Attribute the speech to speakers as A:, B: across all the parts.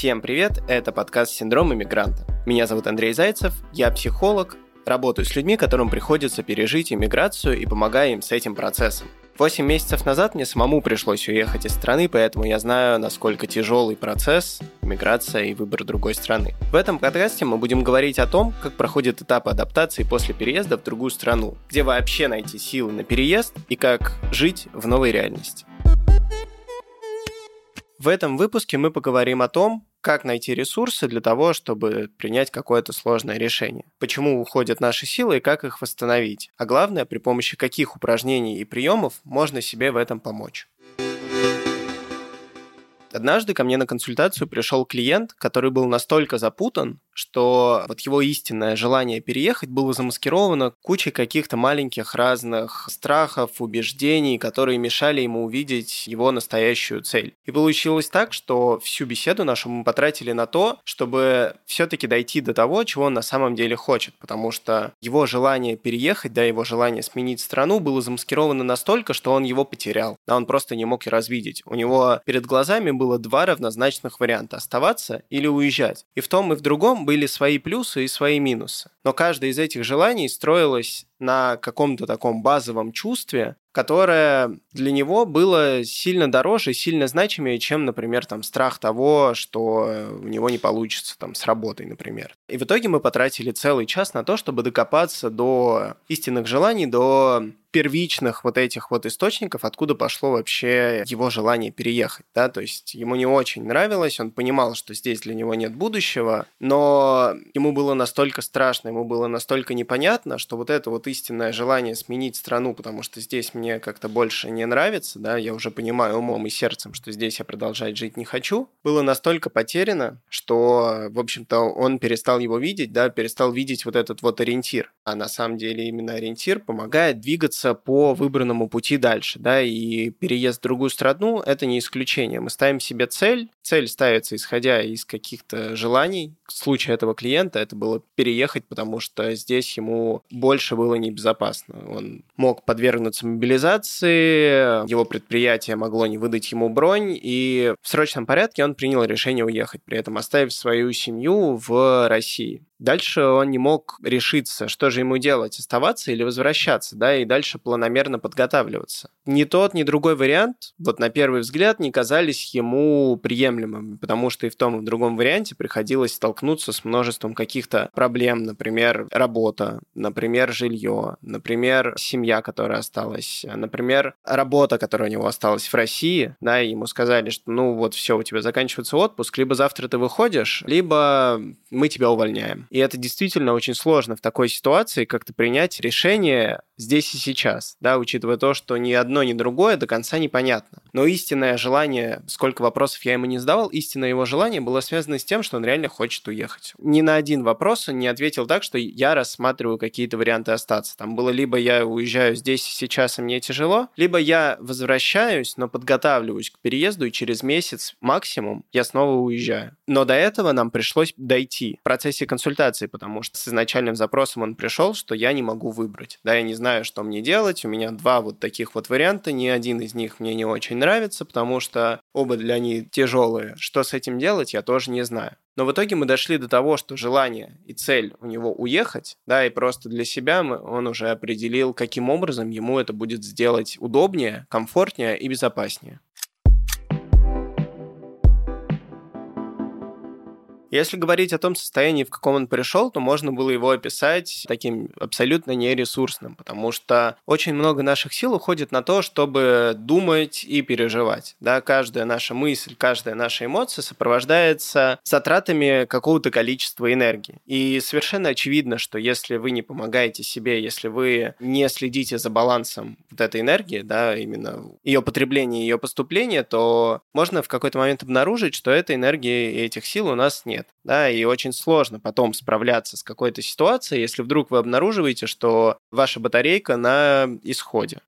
A: Всем привет, это подкаст «Синдром иммигранта». Меня зовут Андрей Зайцев, я психолог, работаю с людьми, которым приходится пережить иммиграцию и помогаю им с этим процессом. Восемь месяцев назад мне самому пришлось уехать из страны, поэтому я знаю, насколько тяжелый процесс миграция и выбор другой страны. В этом подкасте мы будем говорить о том, как проходит этап адаптации после переезда в другую страну, где вообще найти силы на переезд и как жить в новой реальности. В этом выпуске мы поговорим о том, как найти ресурсы для того, чтобы принять какое-то сложное решение, почему уходят наши силы и как их восстановить, а главное, при помощи каких упражнений и приемов можно себе в этом помочь. Однажды ко мне на консультацию пришел клиент, который был настолько запутан, что вот его истинное желание переехать было замаскировано кучей каких-то маленьких разных страхов, убеждений, которые мешали ему увидеть его настоящую цель. И получилось так, что всю беседу нашу мы потратили на то, чтобы все-таки дойти до того, чего он на самом деле хочет, потому что его желание переехать, да, его желание сменить страну было замаскировано настолько, что он его потерял, да, он просто не мог и развидеть. У него перед глазами было два равнозначных варианта – оставаться или уезжать. И в том и в другом были свои плюсы и свои минусы. Но каждое из этих желаний строилось на каком-то таком базовом чувстве, которое для него было сильно дороже и сильно значимее, чем, например, там, страх того, что у него не получится там, с работой, например. И в итоге мы потратили целый час на то, чтобы докопаться до истинных желаний, до первичных вот этих вот источников, откуда пошло вообще его желание переехать, да, то есть ему не очень нравилось, он понимал, что здесь для него нет будущего, но ему было настолько страшно, ему было настолько непонятно, что вот это вот истинное желание сменить страну, потому что здесь мне как-то больше не нравится, да, я уже понимаю умом и сердцем, что здесь я продолжать жить не хочу, было настолько потеряно, что, в общем-то, он перестал его видеть, да, перестал видеть вот этот вот ориентир. А на самом деле именно ориентир помогает двигаться по выбранному пути дальше, да, и переезд в другую страну – это не исключение. Мы ставим себе цель, цель ставится исходя из каких-то желаний. В случае этого клиента это было переехать, потому что здесь ему больше было небезопасно. Он мог подвергнуться мобилизации, его предприятие могло не выдать ему бронь, и в срочном порядке он принял решение уехать, при этом оставив свою семью в России. Дальше он не мог решиться, что же ему делать, оставаться или возвращаться, да, и дальше планомерно подготавливаться. Ни тот, ни другой вариант, вот на первый взгляд, не казались ему приемлемыми, потому что и в том, и в другом варианте приходилось столкнуться с множеством каких-то проблем, например, работа, например, жилье, например, семья, которая осталась, например, работа, которая у него осталась в России, да, и ему сказали, что ну вот все, у тебя заканчивается отпуск, либо завтра ты выходишь, либо мы тебя увольняем. И это действительно очень сложно в такой ситуации как-то принять решение здесь и сейчас, да, учитывая то, что ни одно, ни другое до конца непонятно. Но истинное желание, сколько вопросов я ему не задавал, истинное его желание было связано с тем, что он реально хочет уехать. Ни на один вопрос он не ответил так, что я рассматриваю какие-то варианты остаться. Там было либо я уезжаю здесь и сейчас, и мне тяжело, либо я возвращаюсь, но подготавливаюсь к переезду, и через месяц максимум я снова уезжаю. Но до этого нам пришлось дойти в процессе консультации, потому что с изначальным запросом он пришел, что я не могу выбрать. Да, я не знаю, что мне делать. У меня два вот таких вот варианта. Ни один из них мне не очень нравится, потому что оба для них тяжелые. Что с этим делать, я тоже не знаю. Но в итоге мы дошли до того, что желание и цель у него уехать, да, и просто для себя мы, он уже определил, каким образом ему это будет сделать удобнее, комфортнее и безопаснее. Если говорить о том состоянии, в каком он пришел, то можно было его описать таким абсолютно нересурсным, потому что очень много наших сил уходит на то, чтобы думать и переживать. Да, каждая наша мысль, каждая наша эмоция сопровождается затратами какого-то количества энергии. И совершенно очевидно, что если вы не помогаете себе, если вы не следите за балансом вот этой энергии, да, именно ее потребления ее поступления, то можно в какой-то момент обнаружить, что этой энергии и этих сил у нас нет нет. Да, и очень сложно потом справляться с какой-то ситуацией, если вдруг вы обнаруживаете, что ваша батарейка на исходе.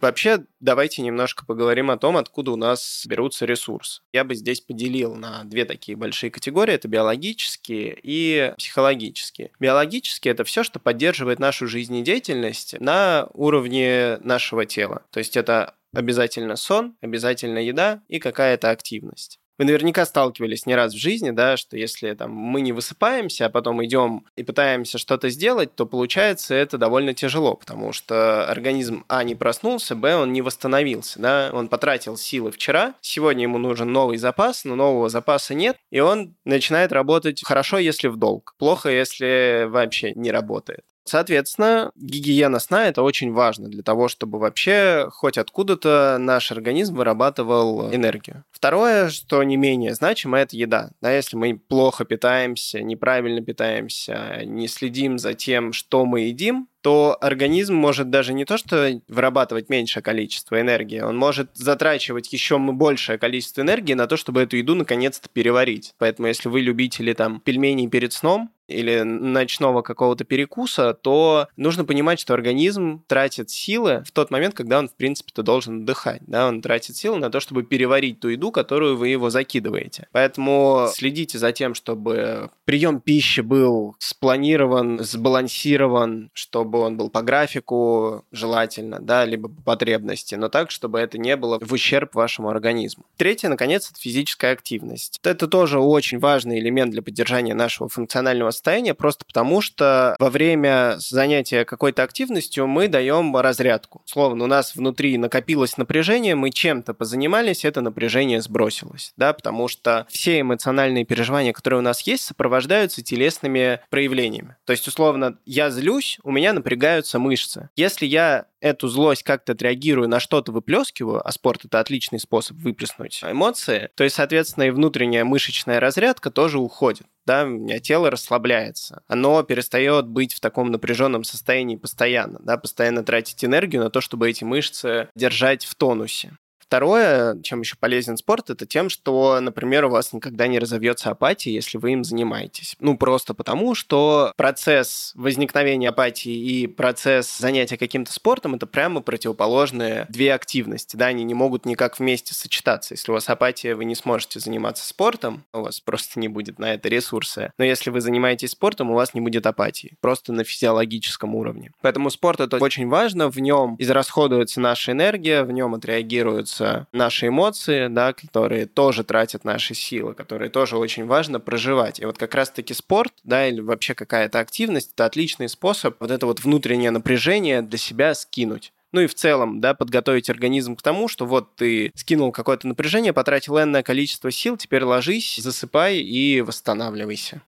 A: Вообще, давайте немножко поговорим о том, откуда у нас берутся ресурсы. Я бы здесь поделил на две такие большие категории. Это биологические и психологические. Биологические – это все, что поддерживает нашу жизнедеятельность на уровне нашего тела. То есть это обязательно сон, обязательно еда и какая-то активность. Вы наверняка сталкивались не раз в жизни, да, что если там, мы не высыпаемся, а потом идем и пытаемся что-то сделать, то получается это довольно тяжело, потому что организм, а, не проснулся, б, он не восстановился, да, он потратил силы вчера, сегодня ему нужен новый запас, но нового запаса нет, и он начинает работать хорошо, если в долг, плохо, если вообще не работает. Соответственно, гигиена сна – это очень важно для того, чтобы вообще хоть откуда-то наш организм вырабатывал энергию. Второе, что не менее значимо, это еда. Да, если мы плохо питаемся, неправильно питаемся, не следим за тем, что мы едим, то организм может даже не то, что вырабатывать меньшее количество энергии, он может затрачивать еще большее количество энергии на то, чтобы эту еду наконец-то переварить. Поэтому если вы любители там пельменей перед сном, или ночного какого-то перекуса, то нужно понимать, что организм тратит силы в тот момент, когда он, в принципе-то, должен отдыхать. Да? Он тратит силы на то, чтобы переварить ту еду, которую вы его закидываете. Поэтому следите за тем, чтобы прием пищи был спланирован, сбалансирован, чтобы он был по графику желательно, да, либо по потребности, но так, чтобы это не было в ущерб вашему организму. Третье, наконец, это физическая активность. Это тоже очень важный элемент для поддержания нашего функционального состояния, просто потому что во время занятия какой-то активностью мы даем разрядку. Словно у нас внутри накопилось напряжение, мы чем-то позанимались, это напряжение сбросилось, да, потому что все эмоциональные переживания, которые у нас есть, сопровождаются телесными проявлениями. То есть, условно, я злюсь, у меня напрягаются мышцы. Если я эту злость как-то отреагирую, на что-то выплескиваю, а спорт это отличный способ выплеснуть эмоции, то есть, соответственно, и внутренняя мышечная разрядка тоже уходит. Да, у меня тело расслабляется. Оно перестает быть в таком напряженном состоянии постоянно, да, постоянно тратить энергию на то, чтобы эти мышцы держать в тонусе. Второе, чем еще полезен спорт, это тем, что, например, у вас никогда не разовьется апатия, если вы им занимаетесь. Ну, просто потому, что процесс возникновения апатии и процесс занятия каким-то спортом это прямо противоположные две активности. Да, они не могут никак вместе сочетаться. Если у вас апатия, вы не сможете заниматься спортом, у вас просто не будет на это ресурсы. Но если вы занимаетесь спортом, у вас не будет апатии. Просто на физиологическом уровне. Поэтому спорт это очень важно, в нем израсходуется наша энергия, в нем отреагируются чувствуются наши эмоции, да, которые тоже тратят наши силы, которые тоже очень важно проживать. И вот как раз-таки спорт, да, или вообще какая-то активность, это отличный способ вот это вот внутреннее напряжение для себя скинуть. Ну и в целом, да, подготовить организм к тому, что вот ты скинул какое-то напряжение, потратил энное количество сил, теперь ложись, засыпай и восстанавливайся.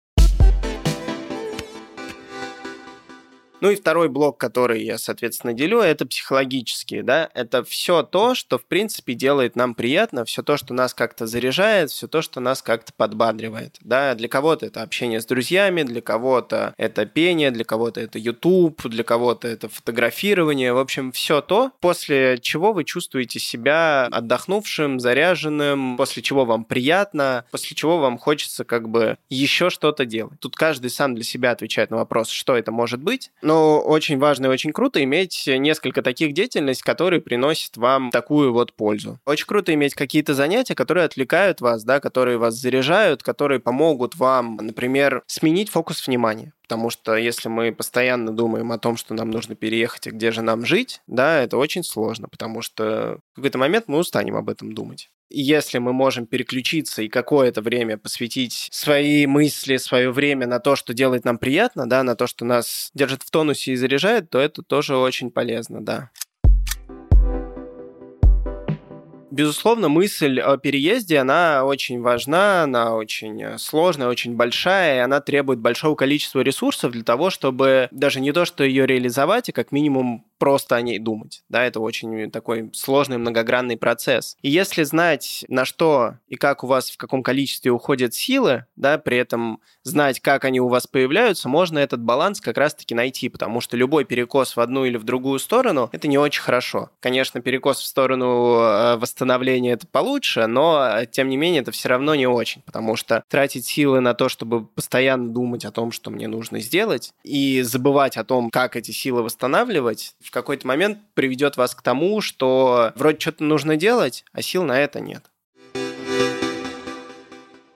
A: Ну и второй блок, который я, соответственно, делю, это психологические, да, это все то, что, в принципе, делает нам приятно, все то, что нас как-то заряжает, все то, что нас как-то подбадривает, да, для кого-то это общение с друзьями, для кого-то это пение, для кого-то это YouTube, для кого-то это фотографирование, в общем, все то, после чего вы чувствуете себя отдохнувшим, заряженным, после чего вам приятно, после чего вам хочется как бы еще что-то делать. Тут каждый сам для себя отвечает на вопрос, что это может быть, но очень важно и очень круто иметь несколько таких деятельностей, которые приносят вам такую вот пользу. Очень круто иметь какие-то занятия, которые отвлекают вас, да, которые вас заряжают, которые помогут вам, например, сменить фокус внимания. Потому что если мы постоянно думаем о том, что нам нужно переехать и где же нам жить, да, это очень сложно, потому что в какой-то момент мы устанем об этом думать если мы можем переключиться и какое-то время посвятить свои мысли, свое время на то, что делает нам приятно, да, на то, что нас держит в тонусе и заряжает, то это тоже очень полезно, да. Безусловно, мысль о переезде, она очень важна, она очень э, сложная, очень большая, и она требует большого количества ресурсов для того, чтобы даже не то, что ее реализовать, а как минимум просто о ней думать. Да, это очень такой сложный многогранный процесс. И если знать, на что и как у вас в каком количестве уходят силы, да, при этом знать, как они у вас появляются, можно этот баланс как раз-таки найти, потому что любой перекос в одну или в другую сторону – это не очень хорошо. Конечно, перекос в сторону э, восстановления – это получше, но, тем не менее, это все равно не очень, потому что тратить силы на то, чтобы постоянно думать о том, что мне нужно сделать, и забывать о том, как эти силы восстанавливать, в какой-то момент приведет вас к тому, что вроде что-то нужно делать, а сил на это нет.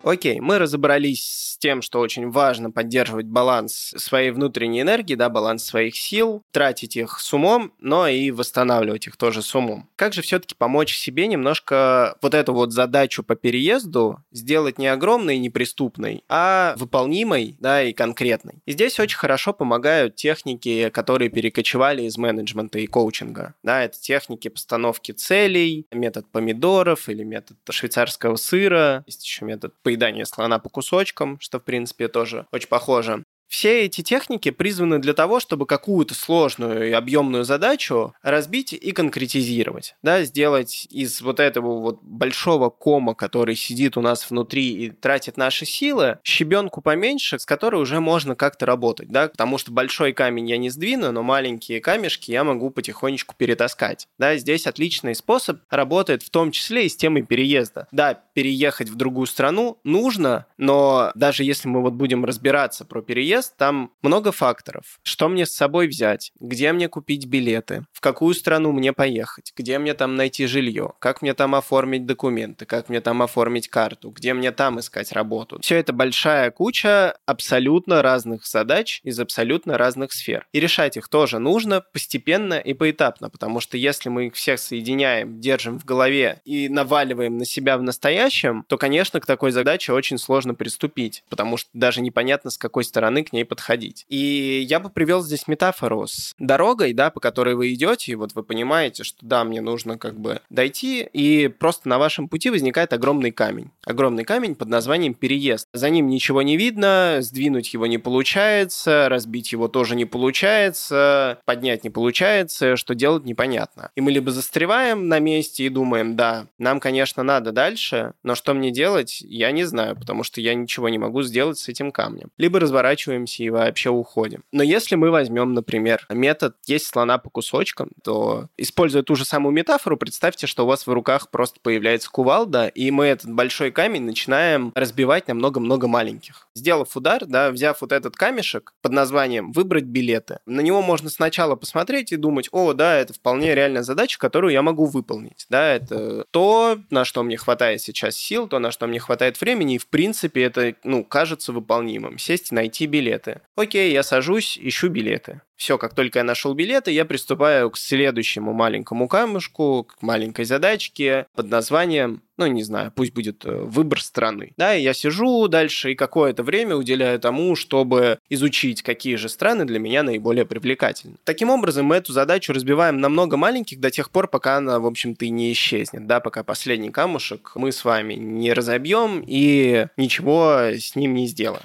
A: Окей, мы разобрались тем, что очень важно поддерживать баланс своей внутренней энергии, да, баланс своих сил, тратить их с умом, но и восстанавливать их тоже с умом. Как же все-таки помочь себе немножко вот эту вот задачу по переезду сделать не огромной и неприступной, а выполнимой, да, и конкретной. И здесь очень хорошо помогают техники, которые перекочевали из менеджмента и коучинга. Да, это техники постановки целей, метод помидоров или метод швейцарского сыра, есть еще метод поедания слона по кусочкам, что, в принципе, тоже очень похоже. Все эти техники призваны для того, чтобы какую-то сложную и объемную задачу разбить и конкретизировать, да, сделать из вот этого вот большого кома, который сидит у нас внутри и тратит наши силы, щебенку поменьше, с которой уже можно как-то работать, да, потому что большой камень я не сдвину, но маленькие камешки я могу потихонечку перетаскать, да, здесь отличный способ работает в том числе и с темой переезда. Да, переехать в другую страну нужно, но даже если мы вот будем разбираться про переезд, переезд, там много факторов. Что мне с собой взять? Где мне купить билеты? В какую страну мне поехать? Где мне там найти жилье? Как мне там оформить документы? Как мне там оформить карту? Где мне там искать работу? Все это большая куча абсолютно разных задач из абсолютно разных сфер. И решать их тоже нужно постепенно и поэтапно, потому что если мы их всех соединяем, держим в голове и наваливаем на себя в настоящем, то, конечно, к такой задаче очень сложно приступить, потому что даже непонятно, с какой стороны к ней подходить. И я бы привел здесь метафору с дорогой, да, по которой вы идете, и вот вы понимаете, что да, мне нужно как бы дойти, и просто на вашем пути возникает огромный камень. Огромный камень под названием переезд. За ним ничего не видно, сдвинуть его не получается, разбить его тоже не получается, поднять не получается, что делать непонятно. И мы либо застреваем на месте и думаем, да, нам, конечно, надо дальше, но что мне делать, я не знаю, потому что я ничего не могу сделать с этим камнем. Либо разворачиваем останавливаемся и вообще уходим. Но если мы возьмем, например, метод «есть слона по кусочкам», то, используя ту же самую метафору, представьте, что у вас в руках просто появляется кувалда, и мы этот большой камень начинаем разбивать на много-много маленьких. Сделав удар, да, взяв вот этот камешек под названием «выбрать билеты», на него можно сначала посмотреть и думать, о, да, это вполне реальная задача, которую я могу выполнить. Да, это то, на что мне хватает сейчас сил, то, на что мне хватает времени, и, в принципе, это, ну, кажется выполнимым. Сесть и найти билет билеты. Окей, я сажусь, ищу билеты. Все, как только я нашел билеты, я приступаю к следующему маленькому камушку, к маленькой задачке под названием, ну, не знаю, пусть будет э, выбор страны. Да, и я сижу дальше и какое-то время уделяю тому, чтобы изучить, какие же страны для меня наиболее привлекательны. Таким образом, мы эту задачу разбиваем на много маленьких до тех пор, пока она, в общем-то, и не исчезнет, да, пока последний камушек мы с вами не разобьем и ничего с ним не сделаем.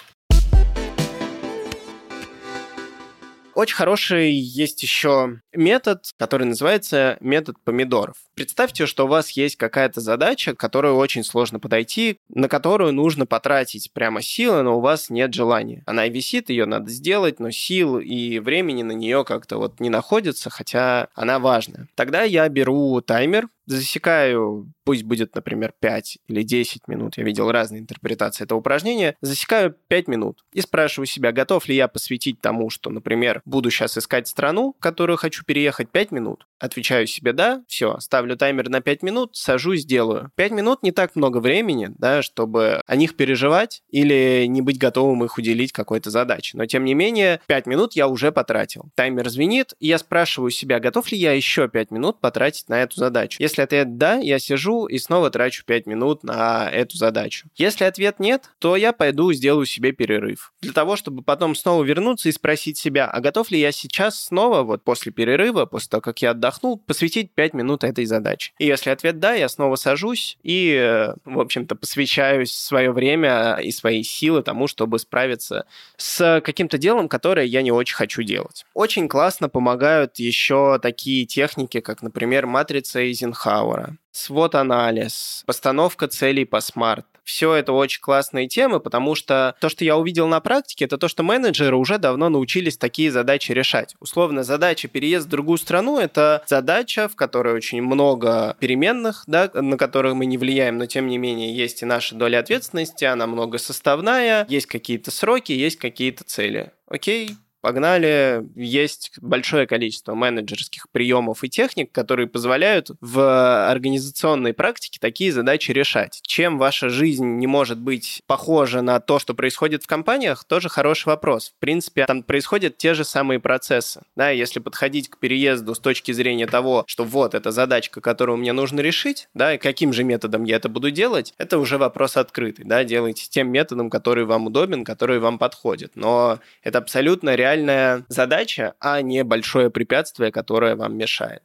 A: Очень хороший есть еще метод, который называется метод помидоров. Представьте, что у вас есть какая-то задача, которую очень сложно подойти, на которую нужно потратить прямо силы, но у вас нет желания. Она висит, ее надо сделать, но сил и времени на нее как-то вот не находится, хотя она важная. Тогда я беру таймер, засекаю, пусть будет, например, 5 или 10 минут, я видел разные интерпретации этого упражнения, засекаю 5 минут и спрашиваю себя, готов ли я посвятить тому, что, например, буду сейчас искать страну, в которую хочу переехать 5 минут. Отвечаю себе «да», все, ставлю таймер на 5 минут, сажусь, делаю. 5 минут не так много времени, да, чтобы о них переживать или не быть готовым их уделить какой-то задаче. Но, тем не менее, 5 минут я уже потратил. Таймер звенит, и я спрашиваю себя, готов ли я еще 5 минут потратить на эту задачу. Если если ответ «да», я сижу и снова трачу 5 минут на эту задачу. Если ответ «нет», то я пойду сделаю себе перерыв. Для того, чтобы потом снова вернуться и спросить себя, а готов ли я сейчас снова, вот после перерыва, после того, как я отдохнул, посвятить 5 минут этой задаче. И если ответ «да», я снова сажусь и, в общем-то, посвящаю свое время и свои силы тому, чтобы справиться с каким-то делом, которое я не очень хочу делать. Очень классно помогают еще такие техники, как, например, матрица Эйзенхауэра, Эйзенхауэра, свод-анализ, постановка целей по смарт. Все это очень классные темы, потому что то, что я увидел на практике, это то, что менеджеры уже давно научились такие задачи решать. Условно, задача переезд в другую страну — это задача, в которой очень много переменных, да, на которые мы не влияем, но тем не менее есть и наша доля ответственности, она многосоставная, есть какие-то сроки, есть какие-то цели. Окей, Погнали. Есть большое количество менеджерских приемов и техник, которые позволяют в организационной практике такие задачи решать. Чем ваша жизнь не может быть похожа на то, что происходит в компаниях, тоже хороший вопрос. В принципе, там происходят те же самые процессы. Да, если подходить к переезду с точки зрения того, что вот эта задачка, которую мне нужно решить, да, и каким же методом я это буду делать, это уже вопрос открытый. Да, делайте тем методом, который вам удобен, который вам подходит. Но это абсолютно реально реальная задача, а не большое препятствие, которое вам мешает.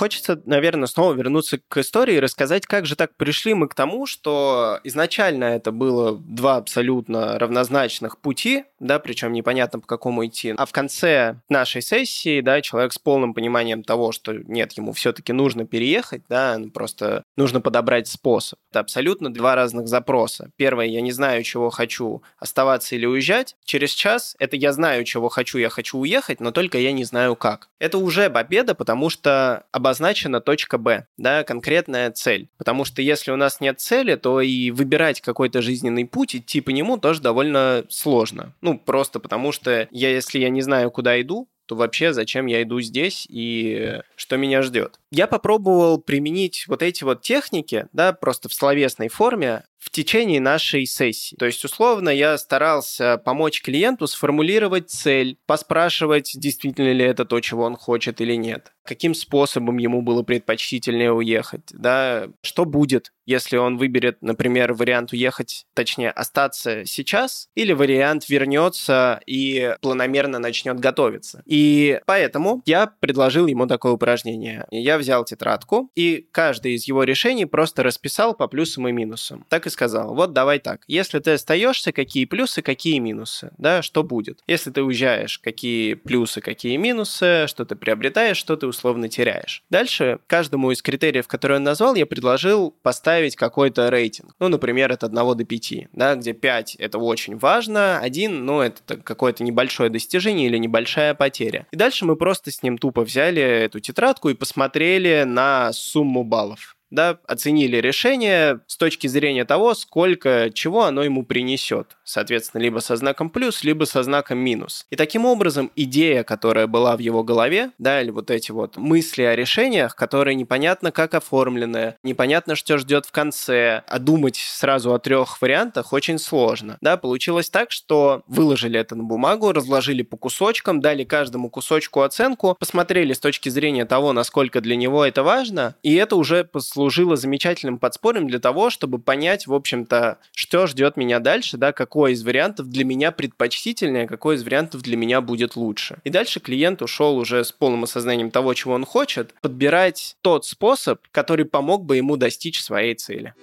A: Хочется, наверное, снова вернуться к истории и рассказать, как же так пришли мы к тому, что изначально это было два абсолютно равнозначных пути, да, причем непонятно по какому идти. А в конце нашей сессии, да, человек с полным пониманием того, что нет, ему все-таки нужно переехать, да, ну, просто нужно подобрать способ. Это абсолютно два разных запроса. Первое, я не знаю, чего хочу, оставаться или уезжать. Через час это я знаю, чего хочу, я хочу уехать, но только я не знаю как. Это уже победа, потому что обозначена точка Б, да, конкретная цель. Потому что если у нас нет цели, то и выбирать какой-то жизненный путь, идти по нему тоже довольно сложно. Ну, просто потому что я, если я не знаю, куда иду, то вообще зачем я иду здесь и что меня ждет. Я попробовал применить вот эти вот техники, да, просто в словесной форме в течение нашей сессии. То есть, условно, я старался помочь клиенту сформулировать цель, поспрашивать, действительно ли это то, чего он хочет или нет, каким способом ему было предпочтительнее уехать, да, что будет, если он выберет, например, вариант уехать, точнее, остаться сейчас, или вариант вернется и планомерно начнет готовиться. И поэтому я предложил ему такое упражнение. Я взял тетрадку и каждое из его решений просто расписал по плюсам и минусам. Так и сказал, вот давай так, если ты остаешься, какие плюсы, какие минусы, да, что будет? Если ты уезжаешь, какие плюсы, какие минусы, что ты приобретаешь, что ты условно теряешь. Дальше каждому из критериев, которые он назвал, я предложил поставить какой-то рейтинг. Ну, например, от 1 до 5, да, где 5 это очень важно, 1, ну, это какое-то небольшое достижение или небольшая потеря. И дальше мы просто с ним тупо взяли эту тетрадку и посмотрели на сумму баллов да, оценили решение с точки зрения того, сколько чего оно ему принесет. Соответственно, либо со знаком плюс, либо со знаком минус. И таким образом идея, которая была в его голове, да, или вот эти вот мысли о решениях, которые непонятно как оформлены, непонятно, что ждет в конце, а думать сразу о трех вариантах очень сложно. Да, получилось так, что выложили это на бумагу, разложили по кусочкам, дали каждому кусочку оценку, посмотрели с точки зрения того, насколько для него это важно, и это уже послужило служило замечательным подспорьем для того, чтобы понять, в общем-то, что ждет меня дальше, да, какой из вариантов для меня предпочтительнее, какой из вариантов для меня будет лучше. И дальше клиент ушел уже с полным осознанием того, чего он хочет, подбирать тот способ, который помог бы ему достичь своей цели.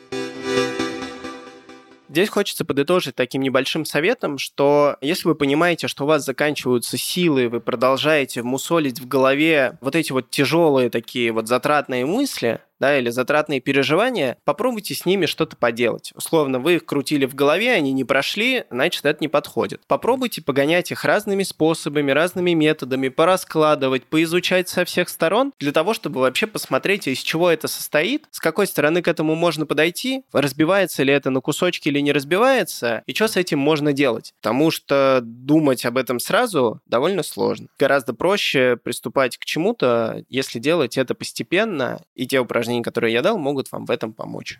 A: Здесь хочется подытожить таким небольшим советом, что если вы понимаете, что у вас заканчиваются силы, вы продолжаете мусолить в голове вот эти вот тяжелые такие вот затратные мысли, да, или затратные переживания, попробуйте с ними что-то поделать. Условно, вы их крутили в голове, они не прошли, значит, это не подходит. Попробуйте погонять их разными способами, разными методами, пораскладывать, поизучать со всех сторон, для того, чтобы вообще посмотреть, из чего это состоит, с какой стороны к этому можно подойти, разбивается ли это на кусочки или не разбивается, и что с этим можно делать. Потому что думать об этом сразу довольно сложно. Гораздо проще приступать к чему-то, если делать это постепенно, и те упражнения, упражнений, которые я дал, могут вам в этом помочь.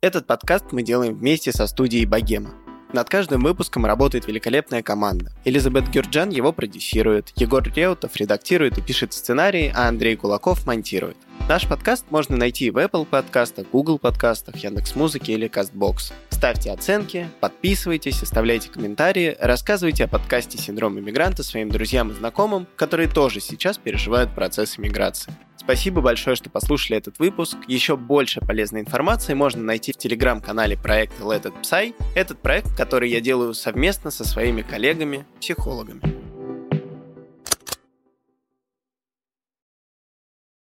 A: Этот подкаст мы делаем вместе со студией Богема. Над каждым выпуском работает великолепная команда. Элизабет Гюрджан его продюсирует, Егор Реутов редактирует и пишет сценарий, а Андрей Кулаков монтирует. Наш подкаст можно найти в Apple подкастах, Google подкастах, Яндекс.Музыке или CastBox. Ставьте оценки, подписывайтесь, оставляйте комментарии, рассказывайте о подкасте «Синдром иммигранта» своим друзьям и знакомым, которые тоже сейчас переживают процесс иммиграции. Спасибо большое, что послушали этот выпуск. Еще больше полезной информации можно найти в телеграм-канале проекта Let It Psy. Этот проект, который я делаю совместно со своими коллегами-психологами.